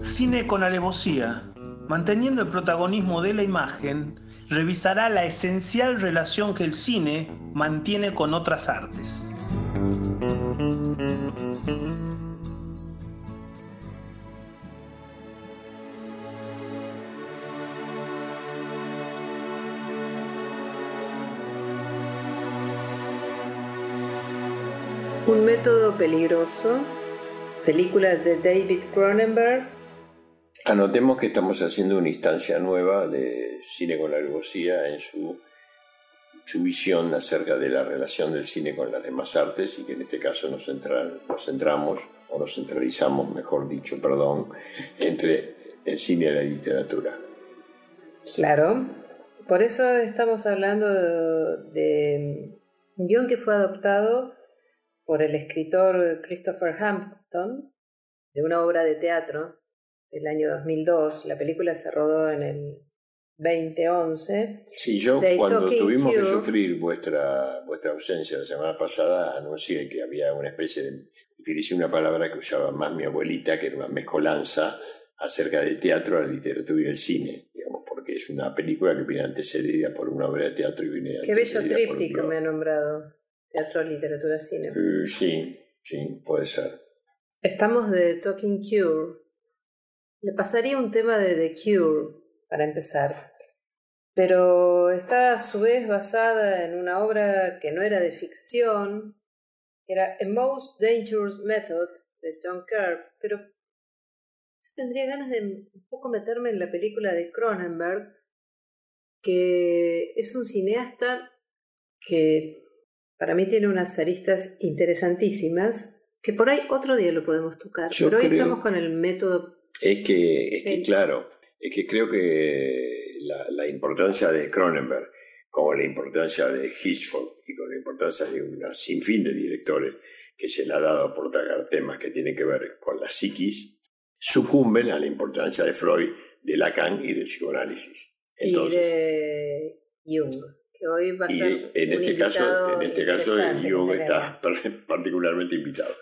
Cine con alevosía, manteniendo el protagonismo de la imagen, revisará la esencial relación que el cine mantiene con otras artes. Un método peligroso, película de David Cronenberg. Anotemos que estamos haciendo una instancia nueva de cine con la alevosía en su, su visión acerca de la relación del cine con las demás artes y que en este caso nos, nos centramos, o nos centralizamos, mejor dicho, perdón, entre el cine y la literatura. Claro, por eso estamos hablando de un guion que fue adoptado por el escritor Christopher De una obra de teatro del año 2002. La película se rodó en el 2011. Sí, yo cuando tuvimos que sufrir vuestra, vuestra ausencia la semana pasada, anuncié que había una especie de... Utilicé una palabra que usaba más mi abuelita, que era una mezcolanza acerca del teatro, la literatura y el cine, digamos, porque es una película que viene antecedida por una obra de teatro y viene Qué bello tríptico me ha nombrado. Teatro, literatura, cine. Eh, sí, sí, puede ser. Estamos de Talking Cure. Le pasaría un tema de The Cure para empezar, pero está a su vez basada en una obra que no era de ficción, era A Most Dangerous Method de John Kerr, pero tendría ganas de un poco meterme en la película de Cronenberg, que es un cineasta que para mí tiene unas aristas interesantísimas que por ahí otro día lo podemos tocar. pero hoy estamos con el método. Es que, claro, es que creo que la, importancia de Cronenberg, como la importancia de Hitchcock y con la importancia de una sinfín de directores que se le ha dado por tratar temas que tienen que ver con la psiquis, sucumben a la importancia de Freud, de Lacan y del psicoanálisis. y de Jung y en este caso, en este caso Jung está particularmente invitado.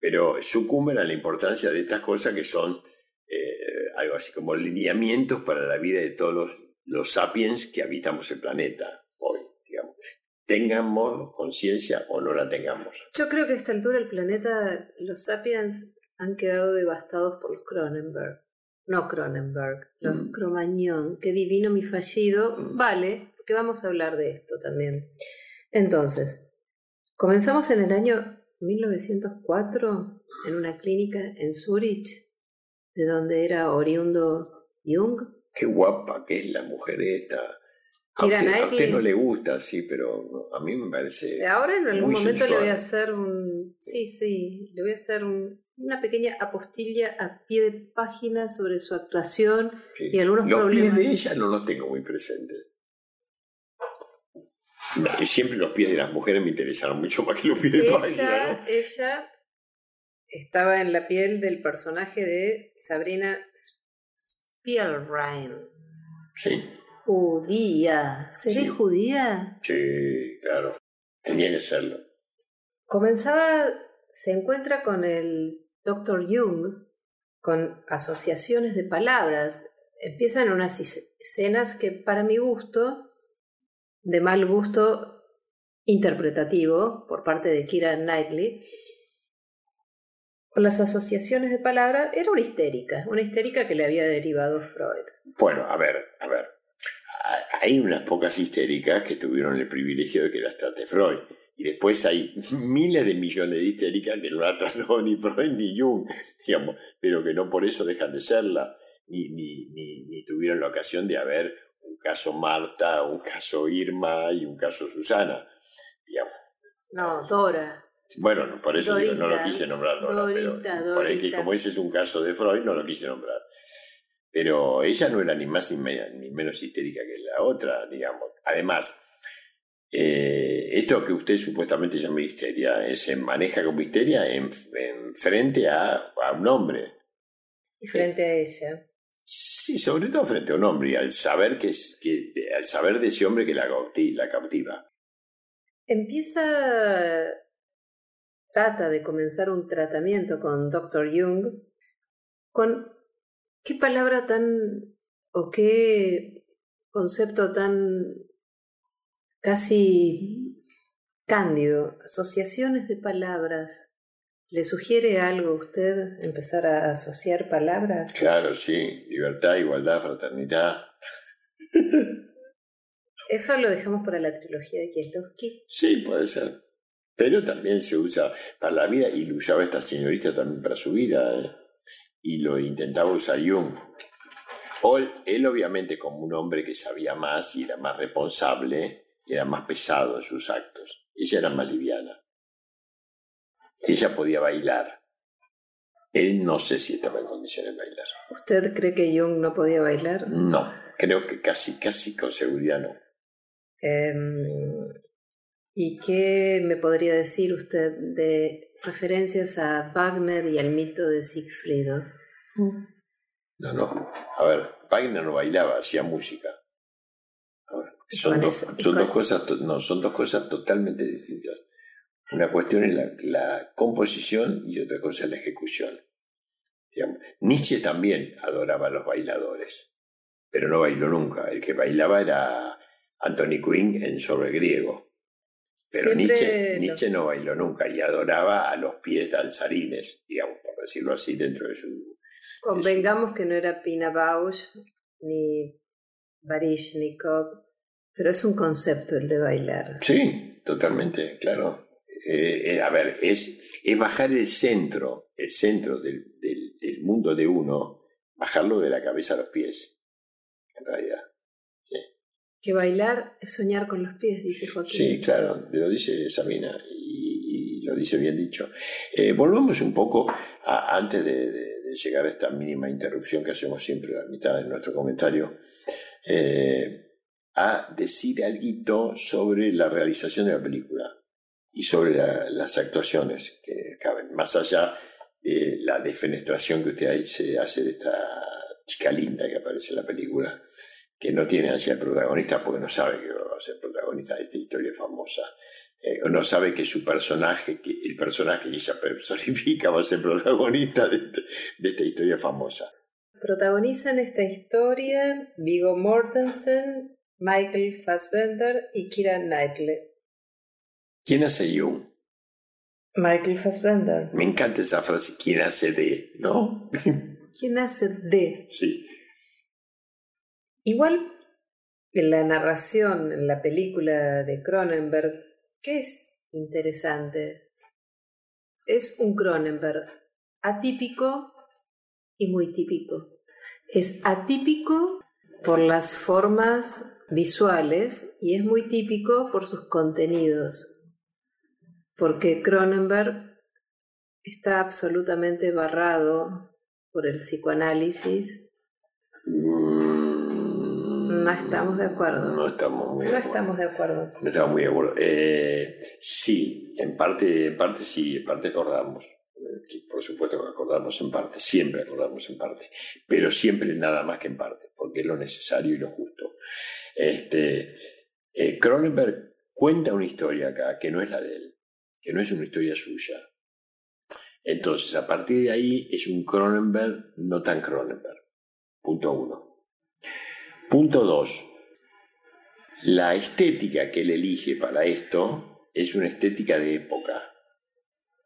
Pero sucumben a la importancia de estas cosas que son eh, algo así como lineamientos para la vida de todos los, los sapiens que habitamos el planeta hoy, digamos. Tengamos conciencia o no la tengamos. Yo creo que a esta altura del planeta los sapiens han quedado devastados por los Cronenberg. No Cronenberg, los mm. Cromañón, qué divino mi fallido. Mm. Vale, que vamos a hablar de esto también. Entonces, comenzamos en el año 1904 en una clínica en Zurich, de donde era oriundo Jung. Qué guapa que es la mujer esta. A usted, no le gusta, sí, pero a mí me parece. Ahora en algún momento le voy a hacer un. Sí, sí, le voy a hacer una pequeña apostilla a pie de página sobre su actuación y algunos los problemas. Los pies de ella no los tengo muy presentes. Siempre los pies de las mujeres me interesaron mucho más que los pies de ella, Ella estaba en la piel del personaje de Sabrina Spielrein. Sí. Judía. ¿Seré judía? Sí, claro. Tenía que serlo. Comenzaba, se encuentra con el Dr. Jung, con asociaciones de palabras. Empiezan unas escenas que para mi gusto de mal gusto interpretativo por parte de Kira Knightley, con las asociaciones de palabras, era una histérica, una histérica que le había derivado Freud. Bueno, a ver, a ver. Hay unas pocas histéricas que tuvieron el privilegio de que las trate Freud. Y después hay miles de millones de histéricas que no la trató ni Freud ni Jung, digamos, pero que no por eso dejan de serla, ni, ni, ni, ni tuvieron la ocasión de haber un caso Marta, un caso Irma y un caso Susana, digamos. No, Dora. Bueno, por eso no lo quise nombrar Dora, pero por que como ese es un caso de Freud, no lo quise nombrar. Pero ella no era ni más ni, menos histérica que la otra, digamos. Además, eh, esto que usted supuestamente llama histeria, eh, se maneja como histeria en, frente a, a, un hombre. Y frente a ella. Sí, sobre todo frente a un hombre y al saber, que, es, que, al saber de ese hombre que la, la cautiva. Empieza, trata de comenzar un tratamiento con Dr. Jung Con qué palabra tan o qué concepto tan casi cándido, asociaciones de palabras. ¿Le sugiere algo a usted empezar a asociar palabras? Claro, sí. Libertad, igualdad, fraternidad. Eso lo dejamos para la trilogía de Kieslowski. Sí, puede ser. Pero también se usa para la vida y lo usaba esta señorita también para su vida. ¿eh? Y lo intentaba usar Jung. él obviamente como un hombre que sabía más y era más responsable, era más pesado en sus actos. Ella era más liviana. Ella podía bailar. Él no sé si estaba en condiciones de bailar. ¿Usted cree que Jung no podía bailar? No, creo que casi, casi con seguridad no. Em, ¿Y qué me podría decir usted de referencias a Wagner y al mito de Siegfried? No, no. A ver, Wagner no bailaba, hacía música. son, dos, son dos cosas, no, son dos cosas totalmente distintas. Una cuestión es la, la composición y otra cosa es la ejecución. Nietzsche también adoraba a los bailadores, pero no bailó nunca. El que bailaba era Anthony Quinn en sobre griego. Pero Nietzsche, no bailó nunca y adoraba a los pies danzarines, digamos, por decirlo así, dentro de su... Convengamos que no era Pina Bausch ni Baryshnikov, pero es un concepto el de bailar. Sí, totalmente, claro. Eh, eh, a ver, es, es bajar el centro, el centro del, del, del mundo de uno, bajarlo de la cabeza a los pies, en realidad. Sí. Que bailar es soñar con los pies, dice Joaquín. Sí, claro, lo dice Sabina y, lo dice bien dicho. Eh, volvamos un poco antes de, llegar a esta mínima interrupción que hacemos siempre a la mitad de nuestro comentario, eh, a decir algo sobre la realización de la película y sobre las actuaciones que caben, más allá de la defenestración que usted hace, hace de esta chica linda que aparece en la película que no tiene hacia el protagonista porque no sabe que va a ser protagonista de esta historia famosa. Eh, no sabe que su personaje, que el personaje que ella personifica va a ser protagonista de, este, de esta historia famosa. Protagonizan esta historia Vigo Mortensen, Michael Fassbender y Kira Knightley. ¿Quién hace Jung? Michael Fassbender. Me encanta esa frase, ¿quién hace de? ¿No? ¿Quién hace de? Sí. Igual en la narración, en la película de Cronenberg, ¿qué es interesante? Es un Cronenberg atípico y muy típico. Es atípico por las formas visuales y es muy típico por sus contenidos, porque Cronenberg está absolutamente barrado por el psicoanálisis no estamos de acuerdo. No estamos muy de acuerdo. estamos de acuerdo. No estamos muy de acuerdo. Eh, sí, en parte, en parte sí, en parte acordamos. Eh, por supuesto que acordamos en parte, siempre acordamos en parte, pero siempre nada más que en parte, porque es lo necesario y lo justo. Este, eh, Cronenberg cuenta una historia acá que no es la de él, que no es una historia suya. Entonces, a partir de ahí es un Cronenberg no tan Cronenberg. Punto uno. Punto 2. La estética que él elige para esto es una estética de época.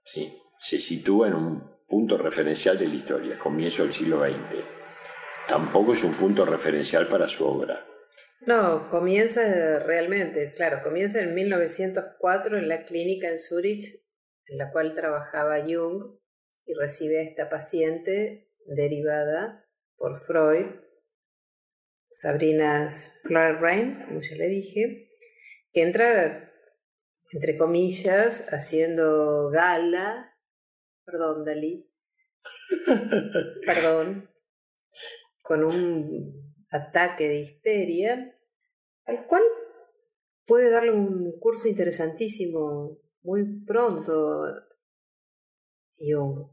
¿sí? Se sitúa en un punto referencial de la historia, comienzo del siglo XX. Tampoco es un punto referencial para su obra. No, comienza realmente, claro, comienza en 1904 en la clínica en Zurich, en la cual trabajaba Jung, y recibe a esta paciente derivada por Freud Sabrina Rain, como ya le dije, que entra, entre comillas, haciendo gala, perdón, Dalí, perdón, con un ataque de histeria, al cual puede darle un curso interesantísimo muy pronto, Jung.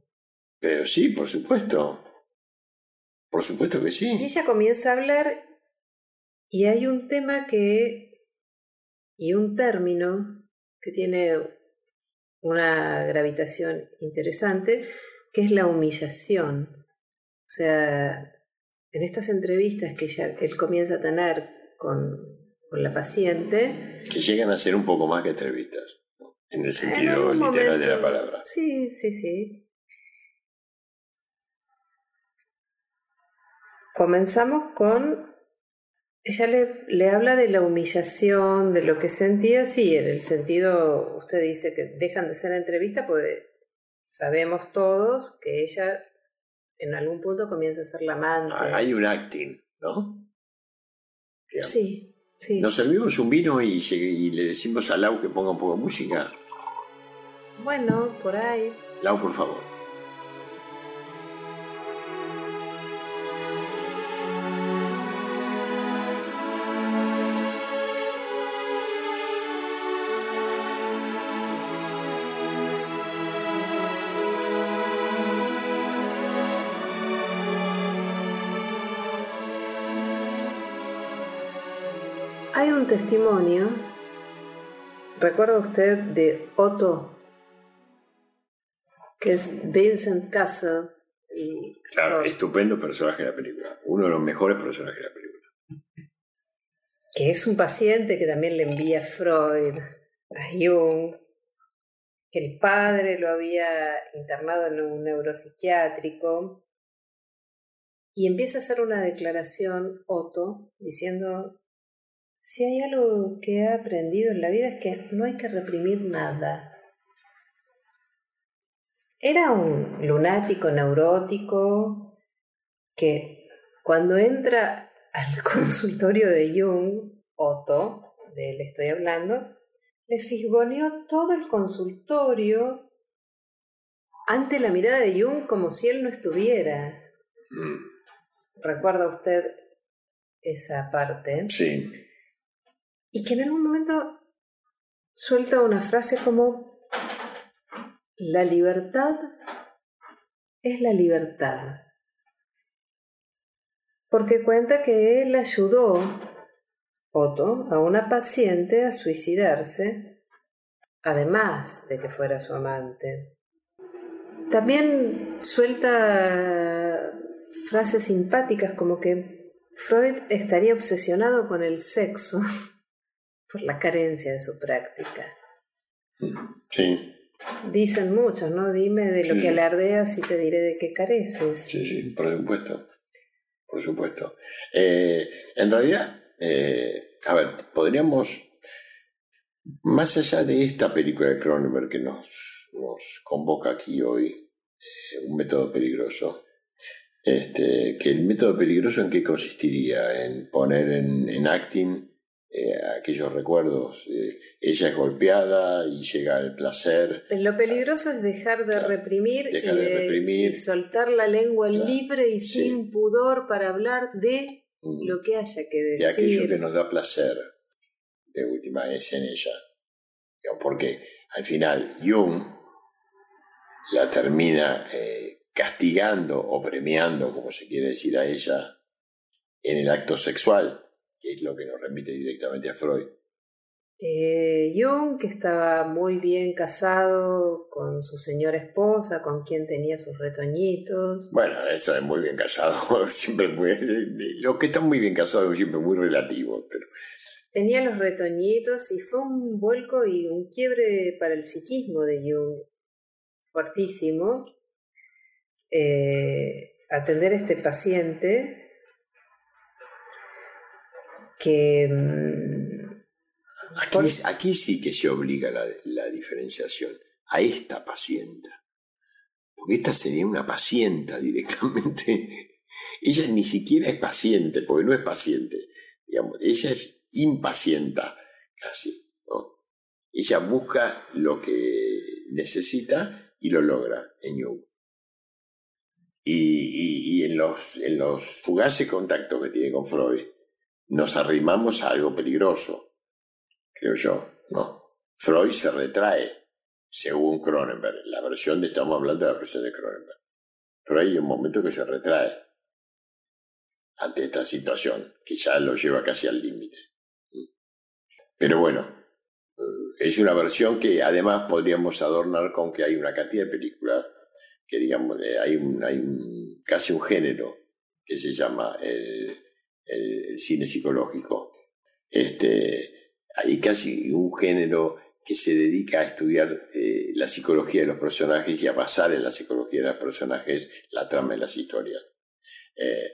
Pero sí, por supuesto. Por supuesto que sí. ella comienza a hablar y hay un tema que, y un término que tiene una gravitación interesante, que es la humillación. O sea, en estas entrevistas que ya él comienza a tener con, con la paciente. Que llegan a ser un poco más que entrevistas, en el sentido literal de la palabra. Sí, sí, sí. Comenzamos con ella le, le, habla de la humillación, de lo que sentía, sí, en el sentido, usted dice que dejan de ser entrevista, pues sabemos todos que ella en algún punto comienza a ser la amante. Ah, hay un acting, ¿no? Sí, sí. Nos servimos un vino y, y, le decimos a Lau que ponga un poco de música. Bueno, por ahí. Lau, por favor. Un testimonio, ¿recuerda usted de Otto? Que es Vincent Castle. claro, estupendo personaje de la película. Uno de los mejores personajes de la película. Que es un paciente que también le envía Freud, a Jung, que el padre lo había internado en un neuropsiquiátrico. Y empieza a hacer una declaración, Otto, diciendo si hay algo que he aprendido en la vida es que no hay que reprimir nada. Era un lunático neurótico que cuando entra al consultorio de Jung, Otto, de él estoy hablando, le fisgoneó todo el consultorio ante la mirada de Jung como si él no estuviera. Mm. ¿Recuerda usted esa parte? Sí y que en algún momento suelta una frase como, la libertad es la libertad. Porque cuenta que él ayudó, Otto, a una paciente a suicidarse, además de que fuera su amante. También suelta frases simpáticas como que Freud estaría obsesionado con el sexo por la carencia de su práctica. Sí. Dicen muchos, ¿no? Dime de lo que alardeas y te diré de qué careces. Sí, sí, por supuesto. Por supuesto. Eh, en realidad, eh, a ver, podríamos, más allá de esta película de Cronenberg que nos, nos convoca aquí hoy, eh, un método peligroso, este, que el método peligroso en qué consistiría? En poner en, en acting eh, aquellos recuerdos. Eh, ella es golpeada y llega el placer. Lo peligroso es dejar de, reprimir, y soltar la lengua libre y sin pudor para hablar de mm. lo que haya que decir. De aquello que nos da placer, de última es en ella. Porque al final Jung la termina eh, castigando o premiando, como se quiere decir a ella, en el acto sexual que es lo que nos remite directamente a Freud. Eh, Jung, que estaba muy bien casado con su señora esposa, con quien tenía sus retoñitos. Bueno, eso es muy bien casado, siempre muy, lo que está muy bien casado es siempre muy relativo, pero... Tenía los retoñitos y fue un vuelco y un quiebre para el psiquismo de Jung, fuertísimo. Eh, atender a este paciente que... Mm, aquí, sí que se obliga la, la diferenciación a esta paciente. Porque esta sería una pacienta directamente. Ella ni siquiera es paciente, porque no es paciente. Digamos, ella es impacienta, casi. ¿no? Ella busca lo que necesita y lo logra en Jung. Y, y, en, los, en los fugaces contactos que tiene con Freud, nos arrimamos a algo peligroso, creo yo, ¿no? Freud se retrae, según Cronenberg, la versión de, estamos hablando de la versión de Cronenberg. Pero hay un momento que se retrae ante esta situación, que ya lo lleva casi al límite. Pero bueno, es una versión que además podríamos adornar con que hay una cantidad de películas que digamos, hay un, hay un casi un género que se llama el, cine psicológico. Este, hay casi un género que se dedica a estudiar eh, la psicología de los personajes y a basar en la psicología de los personajes la trama de las historias. Eh,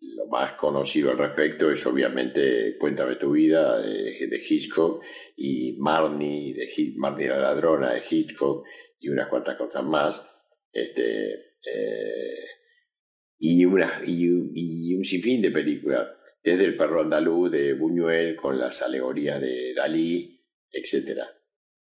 lo más conocido al respecto es obviamente Cuéntame tu vida de, Hitchcock y Marnie, de Marnie la ladrona de Hitchcock y unas cuantas cosas más. Este, eh, y, una, y, un sinfín de películas, desde El perro andaluz de Buñuel con las alegorías de Dalí, etc.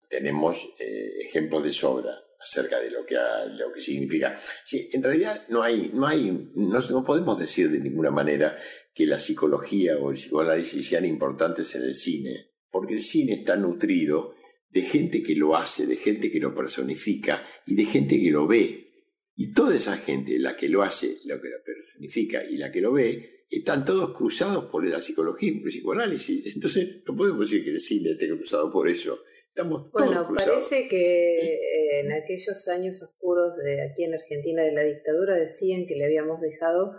Tenemos eh, ejemplos de sobra acerca de lo que, lo que significa. Sí, en realidad no hay, no hay, no, podemos decir de ninguna manera que la psicología o el psicoanálisis sean importantes en el cine, porque el cine está nutrido de gente que lo hace, de gente que lo personifica y de gente que lo ve. Y toda esa gente, la que lo hace, la que lo personifica y la que lo ve, están todos cruzados por la psicología y el psicoanálisis. Entonces, no podemos decir que el cine esté cruzado por eso. Estamos todos bueno, parece que en aquellos años oscuros de aquí en Argentina de la dictadura decían que le habíamos dejado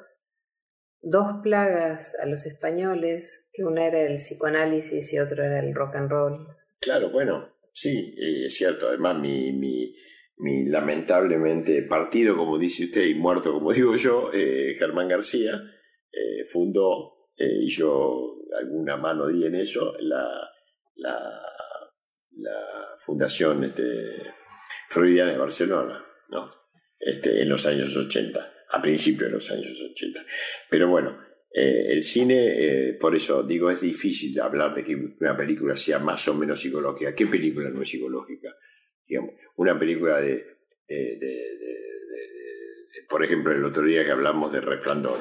dos plagas a los españoles, que una era el psicoanálisis y otro era el rock and roll. Claro, bueno, sí, eh, es cierto. Además, mi, mi, mi lamentablemente partido, como dice usted, y muerto, como digo yo, eh, Germán García, eh, fundó, y yo alguna mano di en eso, la, la, Fundación este, Freudiana de Barcelona, ¿no? Este, en los años 80, a principios de los años 80. Pero bueno, eh, el cine, eh, por eso digo, es difícil hablar de que una película sea más o menos psicológica. ¿Qué película no es psicológica? Una película de, por ejemplo, el otro día que hablamos de Resplandor.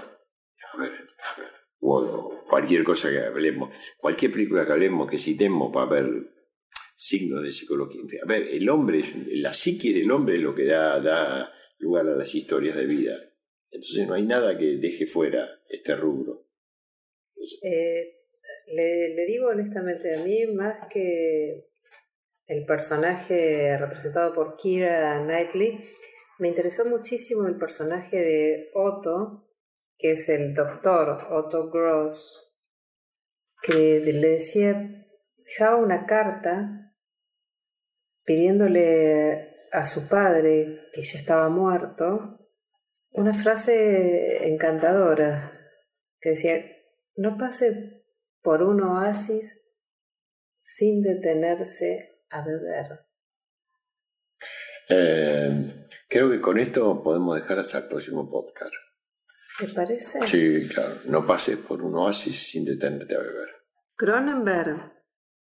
A ver, a ver, o cualquier cosa que hablemos, cualquier película que hablemos, que citemos para ver signos de psicología. A ver, el hombre, la psique del hombre es lo que da, da lugar a las historias de vida. Entonces no hay nada que deje fuera este rubro. Eh, le, digo honestamente, a mí más que el personaje representado por Kira Knightley, me interesó muchísimo el personaje de Otto, que es el doctor Otto Gross, que le decía, dejaba una carta pidiéndole a su padre, que ya estaba muerto, una frase encantadora que decía, no pase por un oasis sin detenerse a beber. Eh, creo que con esto podemos dejar hasta el próximo podcast. ¿Te parece? Sí, claro. No pases por un oasis sin detenerte a beber. Cronenberg,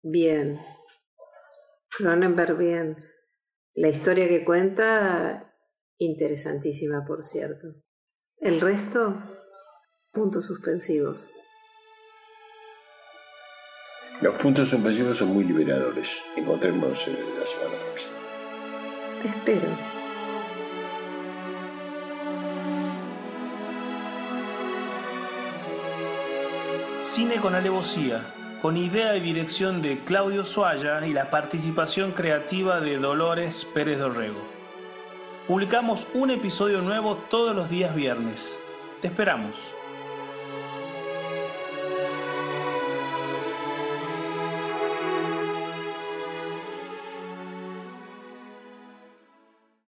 bien. Cronenberg bien. La historia que cuenta, interesantísima, por cierto. El resto, puntos suspensivos. Los puntos suspensivos son muy liberadores. Encontremos eh, la semana próxima. Espero. Cine con alevosía con idea y dirección de Claudio Suaya y la participación creativa de Dolores Pérez Dorrego. Publicamos un episodio nuevo todos los días viernes. Te esperamos.